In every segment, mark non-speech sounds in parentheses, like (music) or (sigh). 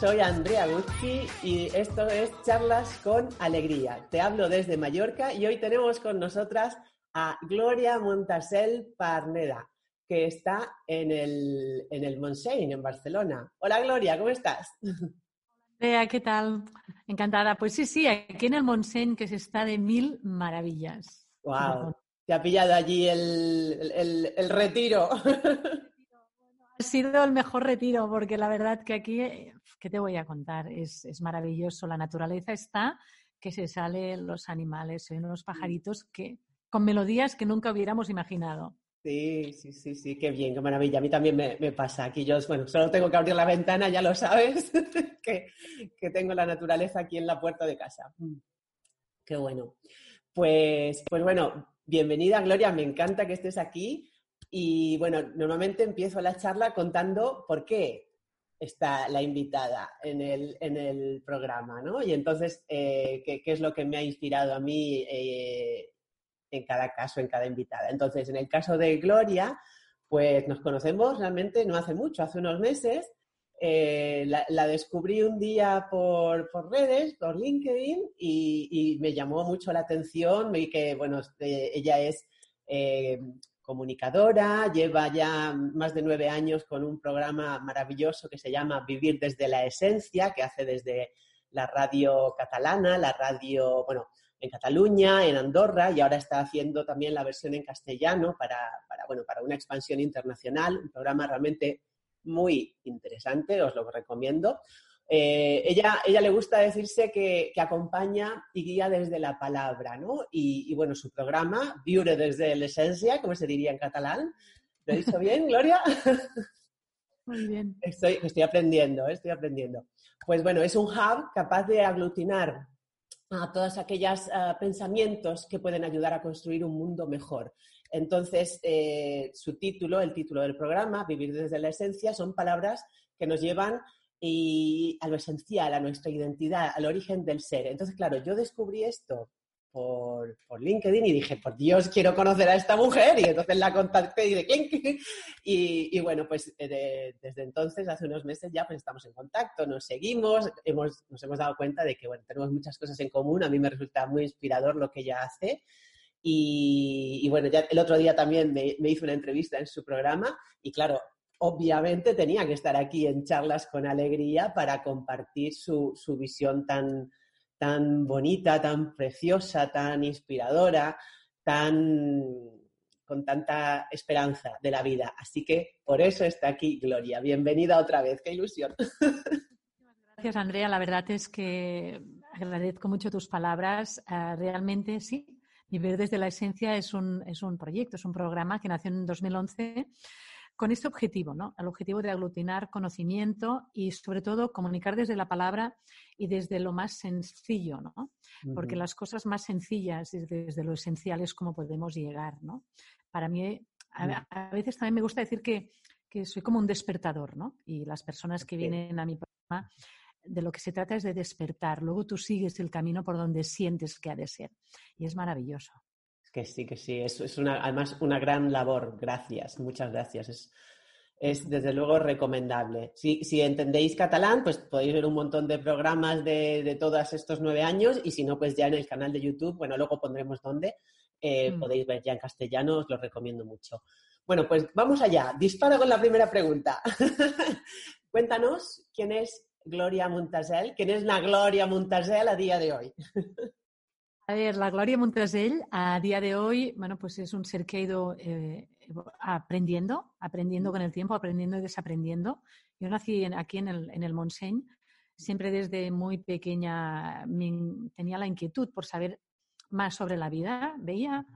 soy Andrea Gucci y esto es Charlas con Alegría. Te hablo desde Mallorca y hoy tenemos con nosotras a Gloria Montasel Parneda, que está en el, en el Montseny, en Barcelona. Hola Gloria, ¿cómo estás? Andrea, ¿qué tal? Encantada. Pues sí, sí, aquí en el Montseny que se está de mil maravillas. ¡Wow! Te ha pillado allí el, el, el retiro. Ha sido el mejor retiro, porque la verdad que aquí, ¿qué te voy a contar? Es, es maravilloso. La naturaleza está, que se salen los animales, se los pajaritos que, con melodías que nunca hubiéramos imaginado. Sí, sí, sí, sí, qué bien, qué maravilla. A mí también me, me pasa. Aquí yo, bueno, solo tengo que abrir la ventana, ya lo sabes, (laughs) que, que, tengo la naturaleza aquí en la puerta de casa. Mm. Qué bueno. Pues, pues bueno, bienvenida Gloria, me encanta que estés aquí. Y bueno, normalmente empiezo la charla contando por qué está la invitada en el, en el programa, ¿no? Y entonces, eh, ¿qué, ¿qué, es lo que me ha inspirado a mí eh, en cada caso, en cada invitada? Entonces, en el caso de Gloria, pues nos conocemos realmente no hace mucho, hace unos meses. Eh, la, descubrí un día por, por redes, por LinkedIn, y, y, me llamó mucho la atención. Vi que, bueno, ella es comunicadora, lleva ya más de nueve años con un programa maravilloso que se llama Vivir desde la Esencia, que hace desde la radio catalana, la radio, bueno, en Cataluña, en Andorra, y ahora está haciendo también la versión en castellano para, para, bueno, para una expansión internacional, un programa realmente muy interesante, os lo recomiendo. Eh, ella, ella le gusta decirse que, que, acompaña y guía desde la palabra, ¿no? Y, y, bueno, su programa, Viure desde la esencia, como se diría en catalán. ¿Lo he dicho (laughs) bien, Gloria? Muy bien. Estoy, estoy aprendiendo, ¿eh? estoy aprendiendo. Pues bueno, es un hub capaz de aglutinar a todos aquellos uh, pensamientos que pueden ayudar a construir un mundo mejor. Entonces, eh, su título, el título del programa, Vivir desde la esencia, son palabras que nos llevan y a lo esencial, a nuestra identidad, al origen del ser. Entonces, claro, yo descubrí esto por, por, LinkedIn y dije, por Dios, quiero conocer a esta mujer. Y entonces la contacté y de clink. Y, y bueno, pues de, desde entonces, hace unos meses ya, pues estamos en contacto, nos seguimos, hemos, nos hemos dado cuenta de que, bueno, tenemos muchas cosas en común. A mí me resulta muy inspirador lo que ella hace. Y, y bueno, ya el otro día también me, me hizo una entrevista en su programa y claro, obviamente tenía que estar aquí en charlas con alegría para compartir su, su visión tan, tan bonita, tan preciosa, tan inspiradora, tan con tanta esperanza de la vida. Así que por eso está aquí Gloria. Bienvenida otra vez, qué ilusión. Gracias, Andrea. La verdad es que agradezco mucho tus palabras. Uh, realmente sí. Vivir desde la esencia es un, es un proyecto, es un programa que nació en 2011 con este objetivo, ¿no? El objetivo de aglutinar conocimiento y, sobre todo, comunicar desde la palabra y desde lo más sencillo, ¿no? Uh -huh. Porque las cosas más sencillas, desde, desde, lo esencial, es como podemos llegar, ¿no? Para mí, a, a veces también me gusta decir que, que, soy como un despertador, ¿no? Y las personas que vienen a mi programa, de lo que se trata es de despertar. Luego tú sigues el camino por donde sientes que ha de ser. Y es maravilloso. Que sí, que sí, es, es una, además una gran labor. Gracias, muchas gracias. Es, es desde luego recomendable. Si, si, entendéis catalán, pues podéis ver un montón de programas de, de, todos estos nueve años y si no, pues ya en el canal de YouTube, bueno, luego pondremos dónde, eh, mm. podéis ver ya en castellano, os lo recomiendo mucho. Bueno, pues vamos allá. Disparo con la primera pregunta. (laughs) Cuéntanos quién es Gloria Montasel, quién es la Gloria Montasel a día de hoy. (laughs) A ver, la Gloria Montasell a día de hoy, bueno, pues es un ser que ha ido eh, aprendiendo, aprendiendo con el tiempo, aprendiendo y desaprendiendo. Yo nací en, aquí en el, en el Montseny, siempre desde muy pequeña me, tenía la inquietud por saber más sobre la vida. Veía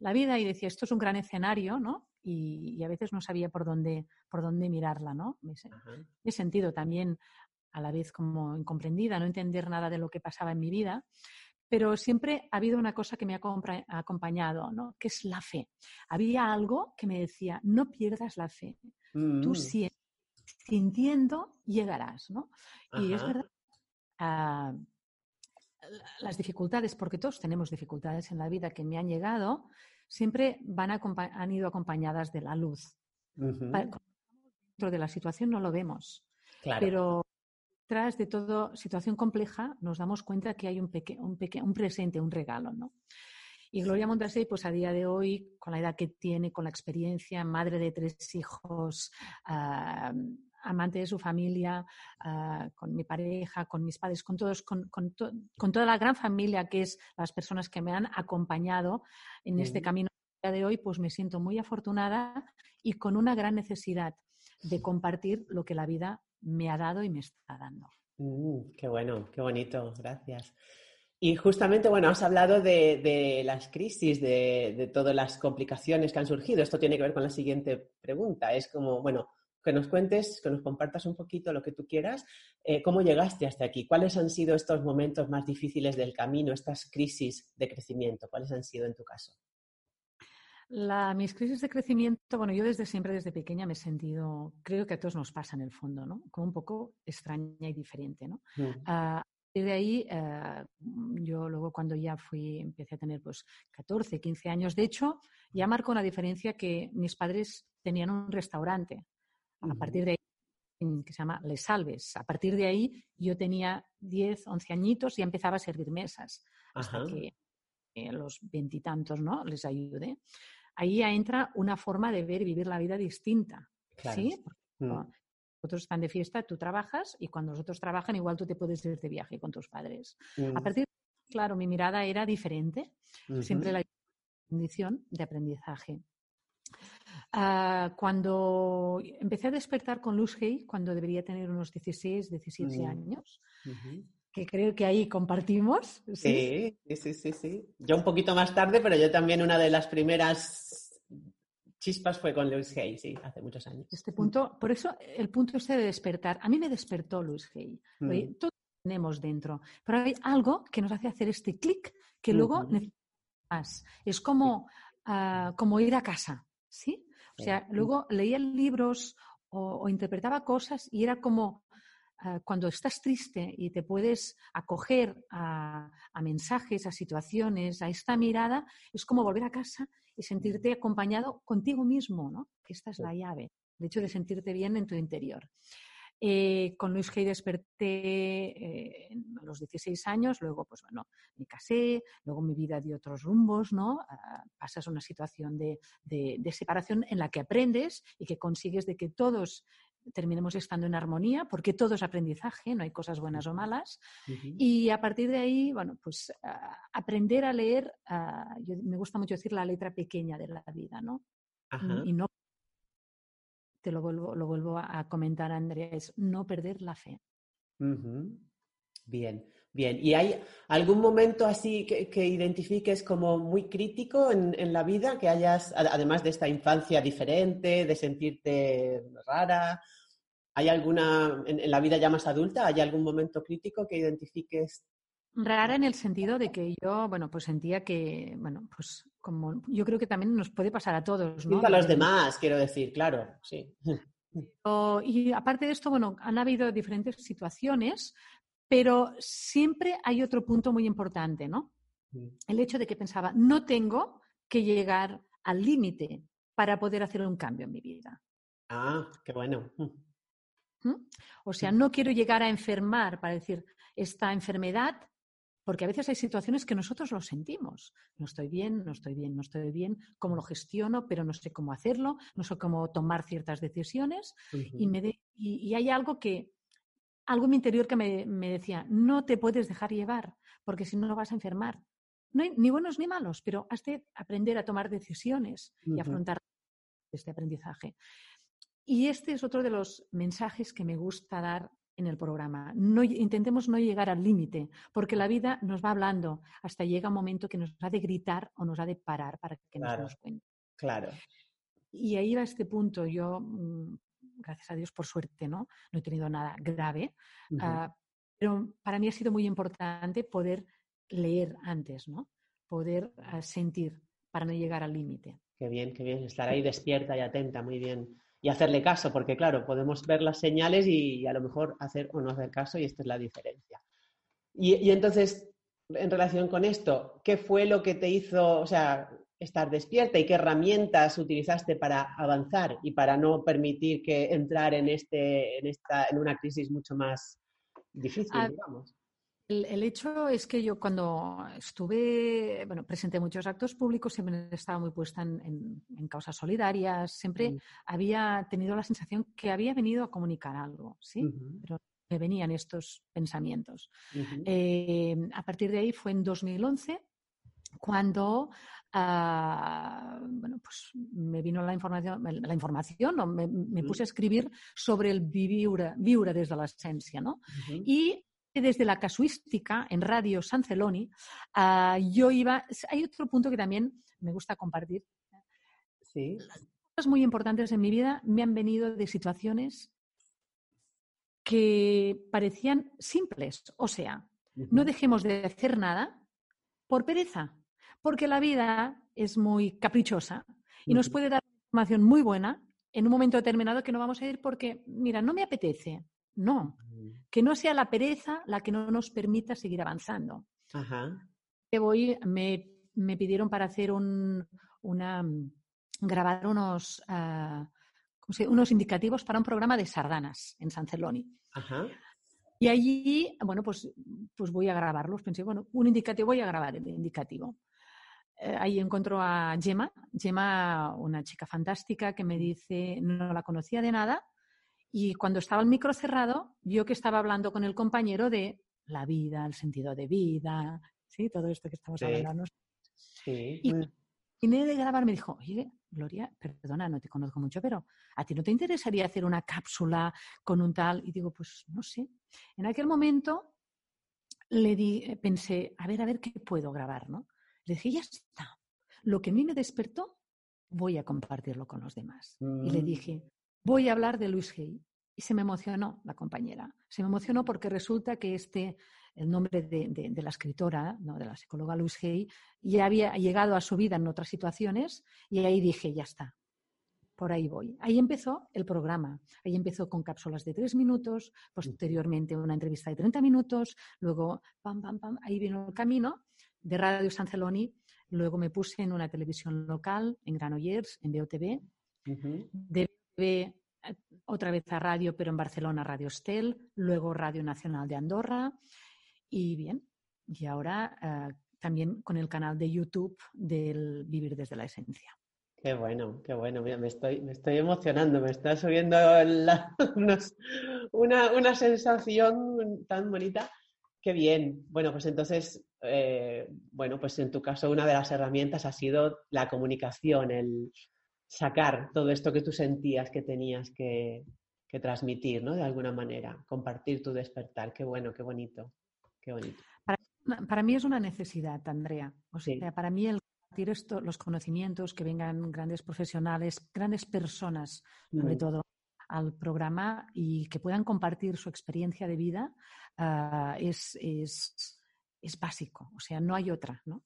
la vida y decía, esto es un gran escenario, ¿no? Y, y a veces no sabía por dónde, por dónde mirarla, ¿no? Me he sentido también a la vez como incomprendida, no entender nada de lo que pasaba en mi vida pero siempre ha habido una cosa que me ha acompañado, ¿no? que es la fe. Había algo que me decía, no pierdas la fe. Mm. Tú sintiendo llegarás. ¿no? Y es verdad, uh, las dificultades, porque todos tenemos dificultades en la vida que me han llegado, siempre van han ido acompañadas de la luz. Uh -huh. Dentro de la situación no lo vemos, claro. pero detrás de toda situación compleja nos damos cuenta que hay un, un, un presente, un regalo, ¿no? Y Gloria Montasey, pues a día de hoy, con la edad que tiene, con la experiencia, madre de tres hijos, amante de su familia, ah, con mi pareja, con mis padres, con todos, con, con, toda la gran familia que es las personas que me han acompañado en este camino de hoy, pues me siento muy afortunada y con una gran necesidad de compartir lo que la vida me ha dado y me está dando. Mm, qué bueno, qué bonito, gracias. Y justamente, bueno, has hablado de, las crisis, de, de, todas las complicaciones que han surgido. Esto tiene que ver con la siguiente pregunta. Es como, bueno, que nos cuentes, que nos compartas un poquito lo que tú quieras, eh, cómo llegaste hasta aquí, cuáles han sido estos momentos más difíciles del camino, estas crisis de crecimiento, cuáles han sido en tu caso. La, mis crisis de crecimiento, bueno, yo desde siempre, desde pequeña, me he sentido, creo que a todos nos pasa en el fondo, ¿no? Como un poco extraña y diferente, ¿no? Mm. Y de ahí, eh, yo luego cuando ya fui, empecé a tener pues 14, 15 años, de hecho, ya marcó una diferencia que mis padres tenían un restaurante. A partir de ahí, que se llama Les Salves. A partir de ahí, yo tenía 10, 11 añitos y empezaba a servir mesas. Hasta que eh, los veintitantos, ¿no? Les ayudé. Ahí ya entra una forma de ver y vivir la vida distinta. ¿Sí? Mm otros están de fiesta, tú trabajas y cuando los otros trabajan, igual tú te puedes ir de viaje con tus padres. A partir de claro, mi mirada era diferente. Siempre la condición de aprendizaje. Ah, cuando empecé a despertar con Luz Hay, cuando debería tener unos 16, 17 mm. años, que creo que ahí compartimos. ¿sí? sí, sí, sí, sí. Yo un poquito más tarde, pero yo también una de las primeras Chispas fue con Louis Hay, sí, hace muchos años. Este punto, por eso el punto este de despertar. A mí me despertó Louis Hay. Mm. Todos tenemos dentro, pero hay algo que nos hace hacer este clic que luego necesitamos más. Es como, ah, como ir a casa, ¿sí? O sea, luego leía libros o, interpretaba cosas y era como cuando estás triste y te puedes acoger a, a, mensajes, a situaciones, a esta mirada, es como volver a casa y sentirte acompañado contigo mismo, ¿no? Que esta es la llave, de hecho de sentirte bien en tu interior. Eh, con Luis Gay desperté eh, a los 16 años, luego pues bueno, me casé, luego mi vida dio otros rumbos, ¿no? Ah, pasas una situación de, separación en la que aprendes y que consigues de que todos terminemos estando en armonía, porque todo es aprendizaje, no hay cosas buenas o malas. Y a partir de ahí, bueno, pues ah, aprender a leer, ah, me gusta mucho decir la letra pequeña de la vida, ¿no? Y no, te lo vuelvo, lo vuelvo a comentar, Andrea, es no perder la fe. Bien, bien. ¿Y hay algún momento así que, identifiques como muy crítico en, en, la vida, que hayas, además de esta infancia diferente, de sentirte rara ¿Hay alguna, en, la vida ya más adulta, hay algún momento crítico que identifiques? Rara en el sentido de que yo, bueno, pues sentía que, bueno, pues como yo creo que también nos puede pasar a todos, ¿no? a los demás, quiero decir, claro, sí. (laughs) y aparte de esto, bueno, han habido diferentes situaciones, pero siempre hay otro punto muy importante, ¿no? Mm. El hecho de que pensaba, no tengo que llegar al límite para poder hacer un cambio en mi vida. Ah, qué bueno. O sea, no quiero llegar a enfermar para decir esta enfermedad, porque a veces hay situaciones que nosotros lo sentimos. No estoy bien, no estoy bien, no estoy bien, cómo lo gestiono, pero no sé cómo hacerlo, no sé cómo tomar ciertas decisiones. y, me y, hay algo que, algo en mi interior que me, decía, no te puedes dejar llevar, porque si no, no vas a enfermar. No hay ni buenos ni malos, pero has de aprender a tomar decisiones y afrontar este aprendizaje. Y este es otro de los mensajes que me gusta dar en el programa. No, intentemos no llegar al límite, porque la vida nos va hablando hasta llega un momento que nos ha de gritar o nos ha de parar para que nos demos cuenta. Claro. Y ahí va este punto. Yo, mm, gracias a Dios, por suerte, ¿no? No he tenido nada grave. Ah, pero para mí ha sido muy importante poder leer antes, ¿no? Poder ah, sentir para no llegar al límite. Qué bien, qué bien. Estar ahí despierta y atenta, muy bien y hacerle caso, porque claro, podemos ver las señales y, a lo mejor hacer o no hacer caso y esta es la diferencia. Y, entonces, en relación con esto, ¿qué fue lo que te hizo, o sea, estar despierta y qué herramientas utilizaste para avanzar y para no permitir que entrar en, este, en, esta, en una crisis mucho más difícil, ah, digamos. El, hecho es que yo cuando estuve, bueno, presenté muchos actos públicos, siempre estaba muy puesta en, causas solidarias, siempre había tenido la sensación que había venido a comunicar algo, ¿sí? Pero me venían estos pensamientos. Eh, a partir de ahí fue en 2011 cuando ah, bueno, pues me vino la información, la información me, me, puse a escribir sobre el viure, desde la esencia, ¿no? Y desde la casuística en Radio San Celoni, ah, yo iba. Hay otro punto que también me gusta compartir. Sí. Cosas muy importantes en mi vida me han venido de situaciones que parecían simples. O sea, no dejemos de hacer nada por pereza, porque la vida es muy caprichosa y nos puede dar información muy buena en un momento determinado que no vamos a ir porque, mira, no me apetece. No, que no sea la pereza la que no nos permita seguir avanzando. Ajá. voy, me, me, pidieron para hacer un, una, grabar unos, uh, unos indicativos para un programa de sardanas en San Celoni. Ajá. Y allí, bueno, pues, pues voy a grabarlos. Pensé, bueno, un indicativo, voy a grabar el indicativo. Eh, ahí encuentro a Gemma, Gemma, una chica fantástica que me dice, no la conocía de nada, y cuando estaba el micro cerrado, vio que estaba hablando con el compañero de la vida, el sentido de vida, ¿sí? Todo esto que estamos hablando. Sí. Y vine de grabar me dijo, oye, Gloria, perdona, no te conozco mucho, pero ¿a ti no te interesaría hacer una cápsula con un tal? Y digo, pues no sé. En aquel momento le di, eh, pensé, a ver, a ver qué puedo grabar, ¿no? Le dije, ya está. Lo que a mí me despertó, voy a compartirlo con los demás. Y le mm. dije, voy a hablar de Luis Hay. Y se me emocionó la compañera. Se me emocionó porque resulta que este, el nombre de, la escritora, ¿no? de la psicóloga Luis Hay, ya había llegado a su vida en otras situaciones y ahí dije, ya está, por ahí voy. Ahí empezó el programa. Ahí empezó con cápsulas de tres minutos, posteriormente una entrevista de 30 minutos, luego, pam, pam, pam, ahí vino el camino de Radio San Celoni. Luego me puse en una televisión local, en Granollers, en BOTV. De eh, otra vez a radio, pero en Barcelona Radio Estel, luego Radio Nacional de Andorra y bien, y ahora eh, también con el canal de YouTube del Vivir desde la Esencia. Qué bueno, qué bueno. me estoy, me estoy emocionando, me está subiendo (laughs) una, una, sensación tan bonita. Qué bien. Bueno, pues entonces, eh, bueno, pues en tu caso una de las herramientas ha sido la comunicación, el, sacar todo esto que tú sentías que tenías que, transmitir, ¿no? De alguna manera, compartir tu despertar. Qué bueno, qué bonito, qué bonito. Para, mí es una necesidad, Andrea. O sea, para mí el compartir esto, los conocimientos, que vengan grandes profesionales, grandes personas, sobre todo, al programa y que puedan compartir su experiencia de vida, ah, es, es, es básico. O sea, no hay otra, ¿no?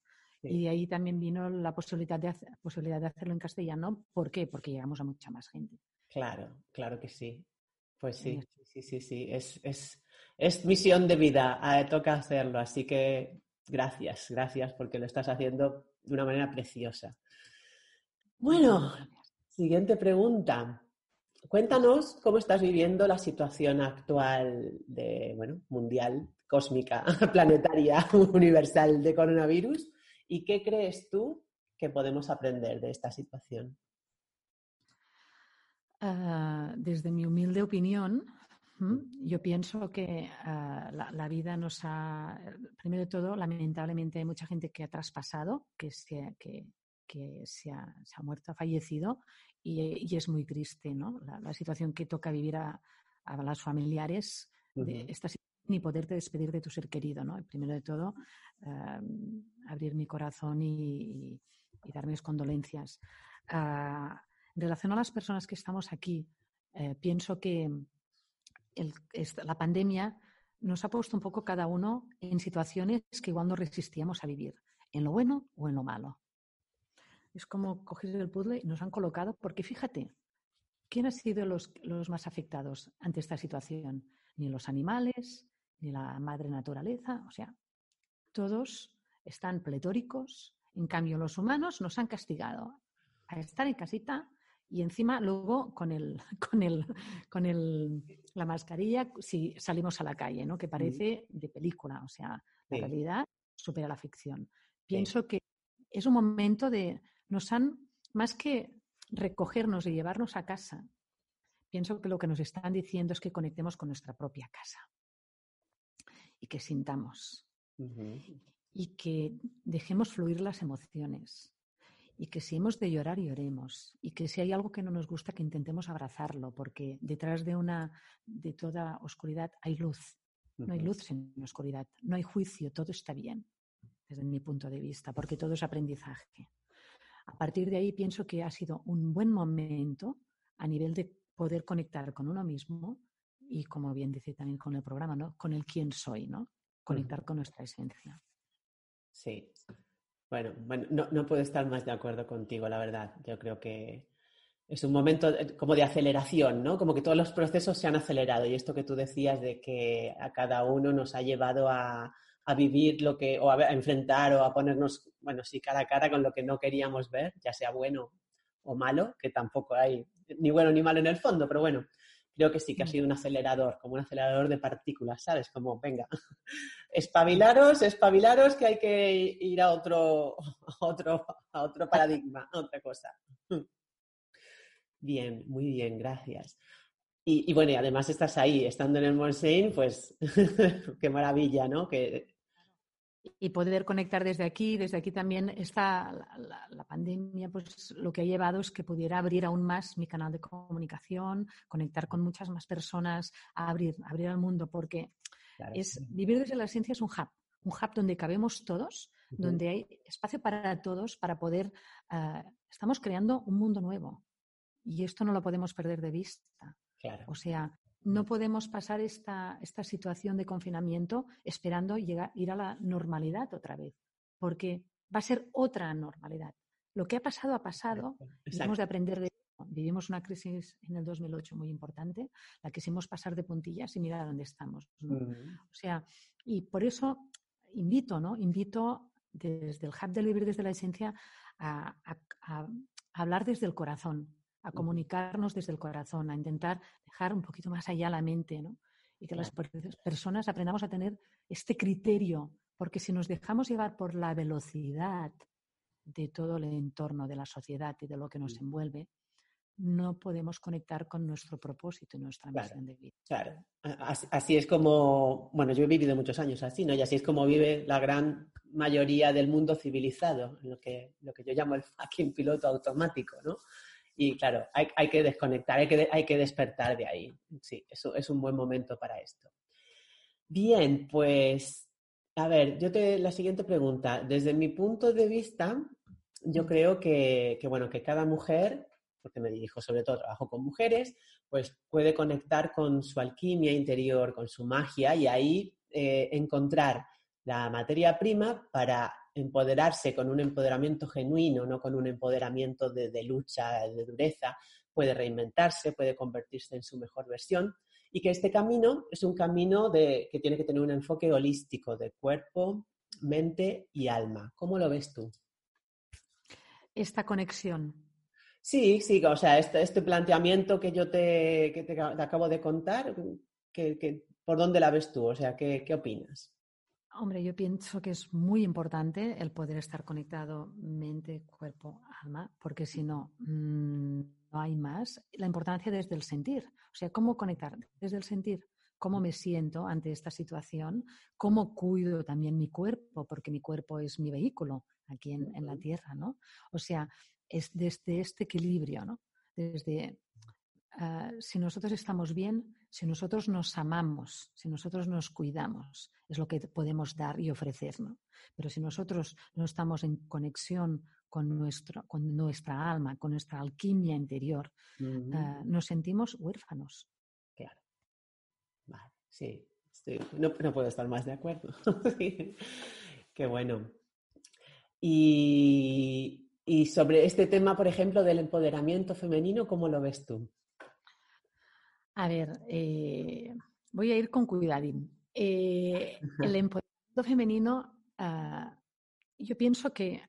Y ahí también vino la posibilidad de, posibilidad de hacerlo en castellano. ¿Por qué? Porque llegamos a mucha más gente. Claro, claro que sí. Pues sí, sí, sí, sí. Es, es, es misión de vida, eh, toca hacerlo. Así que gracias, gracias porque lo estás haciendo de una manera preciosa. Bueno, siguiente pregunta. Cuéntanos cómo estás viviendo la situación actual de, bueno, mundial, cósmica, (laughs) planetaria, (laughs) universal de coronavirus ¿Y qué crees tú que podemos aprender de esta situación? Ah, desde mi humilde opinión, yo pienso que ah, la, vida nos ha, primero de todo, lamentablemente hay mucha gente que ha traspasado, que se, que, se, ha, muerto, ha fallecido y, es muy triste ¿no? la, situación que toca vivir a, a los familiares de esta situación ni poderte despedir de tu ser querido, ¿no? Primero de todo, em, abrir mi corazón y, dar mis condolencias. Ah, en relación a las personas que estamos aquí, eh, pienso que la pandemia nos ha puesto un poco cada uno en situaciones que igual no resistíamos a vivir, en lo bueno o en lo malo. Es como coger el puzzle y nos han colocado, porque fíjate, ¿quién ha sido los más afectados ante esta situación? Ni los animales, ni la madre naturaleza, o sea, todos están pletóricos, en cambio los humanos nos han castigado a estar en casita Y encima luego con el, (laughs) con el, con el, la mascarilla si salimos a la calle, ¿no? Que parece de película. O sea, la realidad supera la ficción. Pienso que es un momento de. Nos han, más que recogernos y llevarnos a casa, pienso que lo que nos están diciendo es que conectemos con nuestra propia casa y que sintamos. Y que dejemos fluir las emociones. Y que si hemos de llorar, lloremos. Y que si hay algo que no nos gusta, que intentemos abrazarlo, porque detrás de una de toda oscuridad hay luz. No hay luz sin oscuridad, no hay juicio, todo está bien, desde mi punto de vista, porque todo es aprendizaje. A partir de ahí pienso que ha sido un buen momento a nivel de poder conectar con uno mismo y, como bien dice también con el programa, ¿no? con el quién soy, ¿no? conectar con nuestra esencia. Sí. Bueno, bueno no, no, puedo estar más de acuerdo contigo, la verdad. Yo creo que es un momento como de aceleración, ¿no? Como que todos los procesos se han acelerado y esto que tú decías de que a cada uno nos ha llevado a, a vivir lo que, o a, enfrentar o a ponernos, bueno, sí, cara a cara con lo que no queríamos ver, ya sea bueno o malo, que tampoco hay ni bueno ni malo en el fondo, pero bueno, creo que sí que ha sido un acelerador, como un acelerador de partículas, ¿sabes? Como, venga, (laughs) espabilaros, espabilaros que hay que ir a otro, (laughs) otro, a otro paradigma, a otra cosa. Bien, muy bien, gracias. Y, y, bueno, y además estás ahí, estando en el Monsein, pues (laughs) qué maravilla, ¿no? Que y poder conectar desde aquí. Desde aquí también está la, pandemia, pues lo que ha llevado es que pudiera abrir aún más mi canal de comunicación, conectar con muchas más personas, abrir, abrir al mundo, porque es vivir desde la esencia es un hub, un hub donde cabemos todos, donde hay espacio para todos para poder. Eh, estamos creando un mundo nuevo y esto no lo podemos perder de vista. O sea, no podemos pasar esta, esta situación de confinamiento esperando llegar, ir a la normalidad otra vez, porque va a ser otra normalidad. Lo que ha pasado ha pasado y hemos de aprender de Vivimos una crisis en el 2008 muy importante, la quisimos pasar de puntillas y mirar a dónde estamos. O sea, y por eso invito, ¿no? Invito desde el Hub de Vivir desde la Esencia a hablar desde el corazón, a comunicarnos desde el corazón, a intentar dejar un poquito más allá la mente, ¿no? Y que las personas aprendamos a tener este criterio, porque si nos dejamos llevar por la velocidad de todo el entorno de la sociedad y de lo que nos envuelve, no podemos conectar con nuestro propósito y nuestra misión de vida. Claro, así, es como, bueno, yo he vivido muchos años así, ¿no? Y así es como vive la gran mayoría del mundo civilizado, lo que, lo que yo llamo el fucking piloto automático, ¿no? Y claro, hay, hay que desconectar, hay que, hay que despertar de ahí. Sí, eso es un buen momento para esto. Bien, pues, a ver, yo te la siguiente pregunta. Desde mi punto de vista, yo creo que, que, bueno, que cada mujer, porque me dirijo sobre todo, trabajo con mujeres, pues puede conectar con su alquimia interior, con su magia y ahí eh, encontrar la materia prima para empoderarse con un empoderamiento genuino, no con un empoderamiento de, lucha, de dureza, puede reinventarse, puede convertirse en su mejor versión y que este camino es un camino de, que tiene que tener un enfoque holístico de cuerpo, mente y alma. ¿Cómo lo ves tú? Esta conexión. Sí, sí, o sea, este, este planteamiento que yo te, que te, acabo de contar, que, ¿por dónde la ves tú? O sea, ¿qué, qué opinas? Hombre, yo pienso que es muy importante el poder estar conectado mente, cuerpo, alma, porque si no, mm, no hay más. La importancia desde el sentir, o sea, cómo conectar desde el sentir, cómo me siento ante esta situación, cómo cuido también mi cuerpo, porque mi cuerpo es mi vehículo aquí en, en la tierra, ¿no? O sea, es desde este equilibrio, ¿no? Desde Ah, si nosotros estamos bien, si nosotros nos amamos, si nosotros nos cuidamos, es lo que podemos dar y ofrecer. ¿no? Pero si nosotros no estamos en conexión con, nuestro, con nuestra alma, con nuestra alquimia interior, ah, nos sentimos huérfanos. Claro. Vale, sí, no, puedo estar más de acuerdo. (laughs) Qué bueno. Y, y sobre este tema, por ejemplo, del empoderamiento femenino, ¿cómo lo ves tú? A ver, eh, voy a ir con cuidadín. Eh, el (laughs) empoderamiento femenino, ah, yo pienso que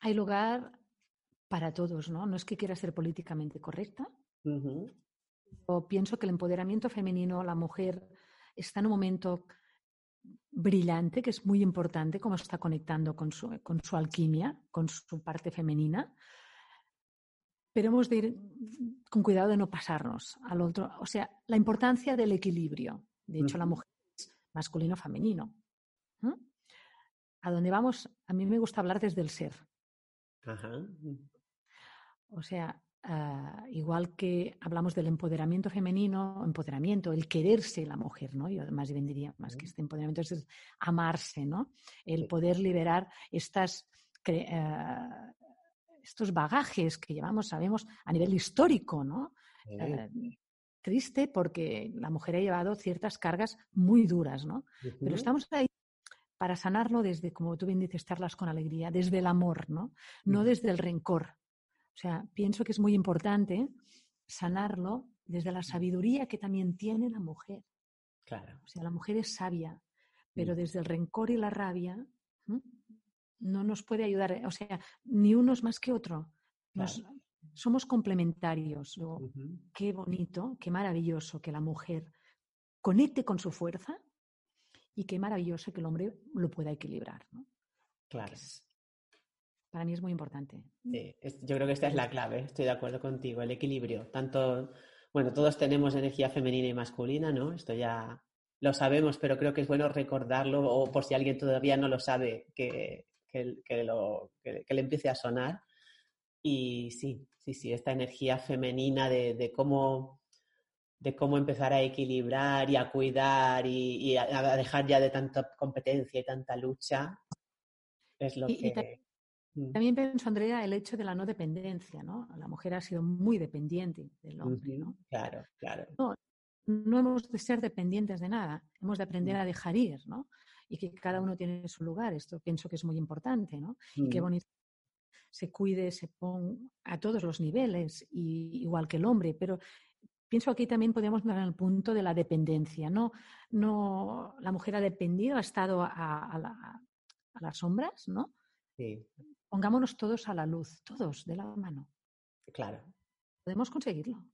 hay lugar para todos, ¿no? No es que quiera ser políticamente correcta. o pienso que el empoderamiento femenino, la mujer está en un momento brillante, que es muy importante, cómo está conectando con su, con su alquimia, con su parte femenina. Pero hemos de ir con cuidado de no pasarnos al otro. O sea, la importancia del equilibrio. De hecho, la mujer es masculino-femenino. A dónde vamos, a mí me gusta hablar desde el ser. O sea, Ah, igual que hablamos del empoderamiento femenino, empoderamiento, el quererse la mujer, ¿no? Yo más bien diría, más que este empoderamiento, es amarse, ¿no? El poder liberar estas, ah, estos bagajes que llevamos, sabemos, a nivel histórico, ¿no? Ah, triste porque la mujer ha llevado ciertas cargas muy duras, ¿no? Pero estamos ahí para sanarlo desde, como tú bien dices, estarlas con alegría, desde el amor, ¿no? No desde el rencor. O sea, pienso que es muy importante sanarlo desde la sabiduría que también tiene la mujer. Claro. O sea, la mujer es sabia, pero desde el rencor y la rabia no nos puede ayudar. O sea, ni uno es más que otro. somos complementarios. Qué bonito, qué maravilloso que la mujer conecte con su fuerza y qué maravilloso que el hombre lo pueda equilibrar. ¿no? Claro. Para mí es muy importante. Sí, yo creo que esta es la clave, estoy de acuerdo contigo, el equilibrio. Tanto, bueno, todos tenemos energía femenina y masculina, ¿no? Esto ya lo sabemos, pero creo que es bueno recordarlo o por si alguien todavía no lo sabe, que, que, lo, que, le empiece a sonar. Y sí, sí, sí, esta energía femenina de, de cómo de cómo empezar a equilibrar y a cuidar y, a, dejar ya de tanta competencia y tanta lucha es lo que... Mm. También pienso, Andrea, el hecho de la no dependencia, ¿no? La mujer ha sido muy dependiente del hombre, ¿no? Claro, claro. No, no hemos de ser dependientes de nada, hemos de aprender mm. a dejar ir, ¿no? Y que cada uno tiene su lugar, esto pienso que es muy importante, ¿no? Y qué mm. bonito se cuide, se ponga a todos los niveles, y, igual que el hombre, pero pienso aquí también podemos ver el punto de la dependencia, ¿no? no la mujer ha dependido, ha estado a, a, a las sombras, ¿no? Sí. Pongámonos todos a la luz, todos de la mano. Claro. ¿Podemos conseguirlo?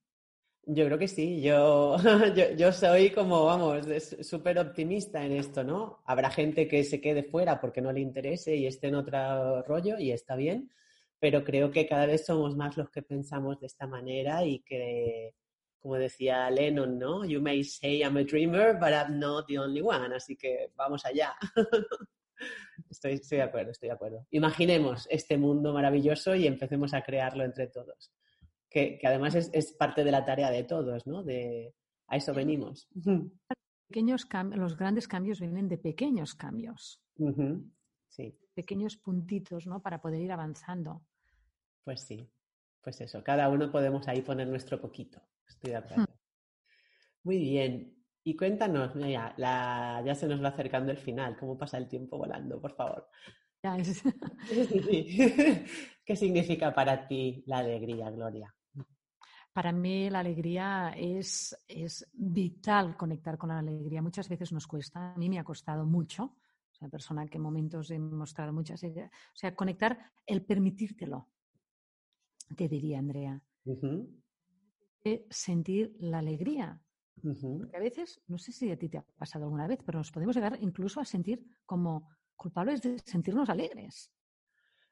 Yo creo que sí, yo, (laughs) yo, soy como, vamos, súper optimista en esto, ¿no? Habrá gente que se quede fuera porque no le interese y esté en otro rollo y está bien, pero creo que cada vez somos más los que pensamos de esta manera y que, como decía Lennon, ¿no? You may say I'm a dreamer, but I'm not the only one, así que vamos allá. (laughs) Estoy, de acuerdo, estoy de acuerdo. Imaginemos este mundo maravilloso y empecemos a crearlo entre todos. Que, además es, parte de la tarea de todos, ¿no? De, a eso venimos. Pequeños los grandes cambios vienen de pequeños cambios. Sí. Pequeños puntitos, ¿no? Para poder ir avanzando. Pues sí, pues eso. Cada uno podemos ahí poner nuestro poquito. Estoy de acuerdo. Muy bien. Y cuéntanos, ya, ya se nos va acercando el final, ¿cómo pasa el tiempo volando, por favor? (laughs) (laughs) ¿Qué significa para ti la alegría, Gloria? Para mí la alegría es, es vital conectar con la alegría. Muchas veces nos cuesta, a mí me ha costado mucho. Sea, persona que en momentos he mostrado muchas. O sea, conectar, el permitírtelo, te diría Andrea. Sentir la alegría, porque a veces, no sé si a ti te ha pasado alguna vez, pero nos podemos llegar incluso a sentir como culpables de sentirnos alegres.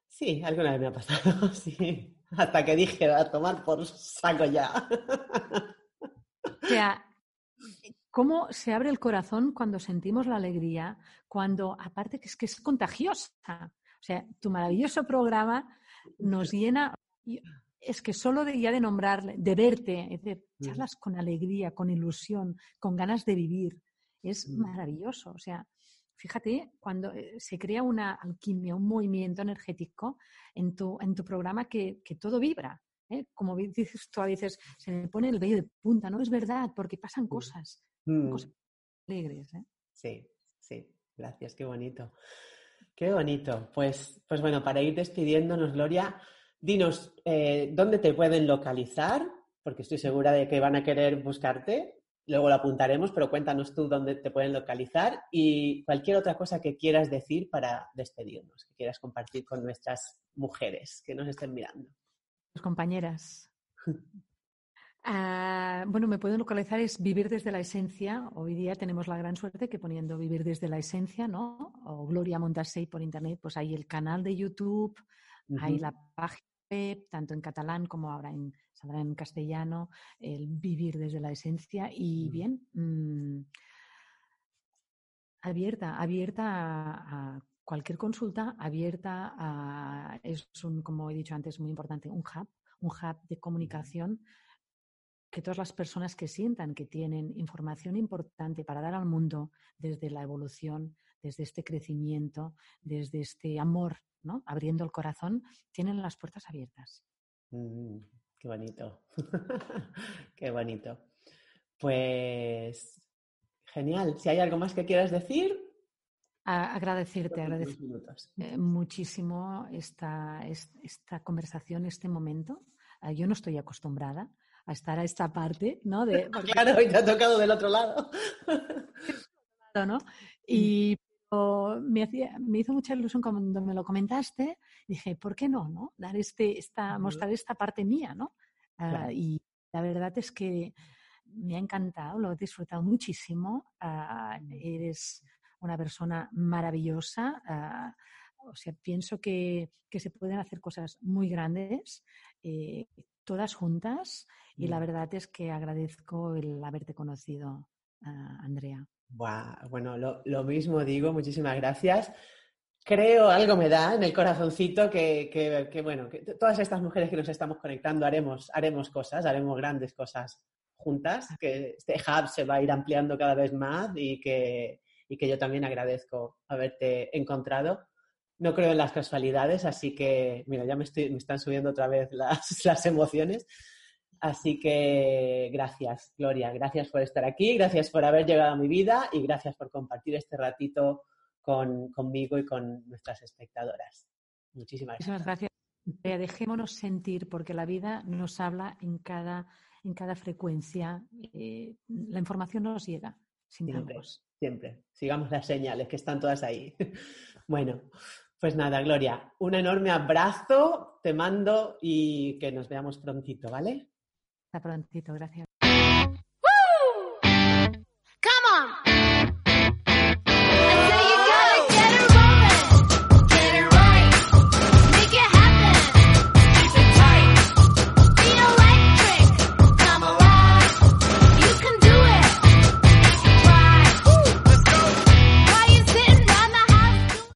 Sí, alguna vez me ha pasado, (laughs) sí. (laughs) Hasta que dije, a tomar por saco ya. O sea, (laughs) cómo se abre el corazón cuando sentimos la alegría, cuando, aparte que es que es contagiosa. O sea, tu maravilloso programa nos llena es que solo de ya de nombrarle, de verte, de charlas con alegría, con ilusión, con ganas de vivir, es maravilloso. O sea, fíjate, cuando eh, se crea una alquimia, un movimiento energético en tu, en tu programa que, todo vibra. ¿eh? Como dices tú a veces, se me pone el vello de punta, ¿no? Es verdad, porque pasan cosas, mm. cosas alegres. ¿eh? Sí, sí, gracias, qué bonito. Qué bonito. Pues, pues bueno, para ir despidiéndonos, Gloria, Dinos eh, dónde te pueden localizar, porque estoy segura de que van a querer buscarte. Luego lo apuntaremos, pero cuéntanos tú dónde te pueden localizar y cualquier otra cosa que quieras decir para despedirnos, que quieras compartir con nuestras mujeres que nos estén mirando. compañeras. (laughs) Ah, bueno, me pueden localizar es Vivir desde la Esencia. Hoy día tenemos la gran suerte que poniendo Vivir desde la Esencia, ¿no? O Gloria Montasei por internet, pues hay el canal de YouTube, hay la página web, tanto en catalán como ahora en, en castellano, el Vivir desde la Esencia. Y bien, mm, abierta, abierta a, cualquier consulta, abierta a, es un, como he dicho antes, muy importante, un hub, un hub de comunicación que todas las personas que sientan que tienen información importante para dar al mundo desde la evolución, desde este crecimiento, desde este amor, ¿no? abriendo el corazón, tienen las puertas abiertas. Mm, qué bonito, (laughs) qué bonito. Pues genial. Si hay algo más que quieras decir. agradecerte, agradecerte eh, muchísimo esta, esta conversación, este momento. Ah, yo no estoy acostumbrada a estar a esta parte, ¿no? De, (laughs) Claro, y te ha tocado del otro lado. (laughs) ¿no? Y me, hacía, me hizo mucha ilusión cuando me lo comentaste. Dije, ¿por qué no? no? Dar este, esta, mostrar esta parte mía, ¿no? Ah, y la verdad es que me ha encantado, lo he disfrutado muchísimo. Ah, eres una persona maravillosa. Ah, o sea, pienso que, que, se pueden hacer cosas muy grandes, eh, todas juntas, y la mm. verdad es que agradezco el haberte conocido, Andrea. Bueno, lo, mismo digo, muchísimas gracias. Creo, algo me da en el corazoncito que, que, bueno, que todas estas mujeres que nos estamos conectando haremos, haremos cosas, haremos grandes cosas juntas, que este hub se va a ir ampliando cada vez más y que, y que yo también agradezco haberte encontrado. No creo en las casualidades, así que, mira, ya me, me están subiendo otra vez las, (laughs) las emociones. Así que gracias, Gloria, gracias por estar aquí, gracias por haber llegado a mi vida y gracias por compartir este ratito con, conmigo y con nuestras espectadoras. Muchísimas gracias. Muchísimas gracias. Dejémonos sentir, porque la vida nos habla en cada, en cada frecuencia. Eh, la información nos llega. Siempre, siempre. Sigamos las señales que están todas ahí. (laughs) bueno, pues nada, Gloria, un enorme abrazo, te mando y que nos veamos prontito, ¿vale? Prontito, gracias.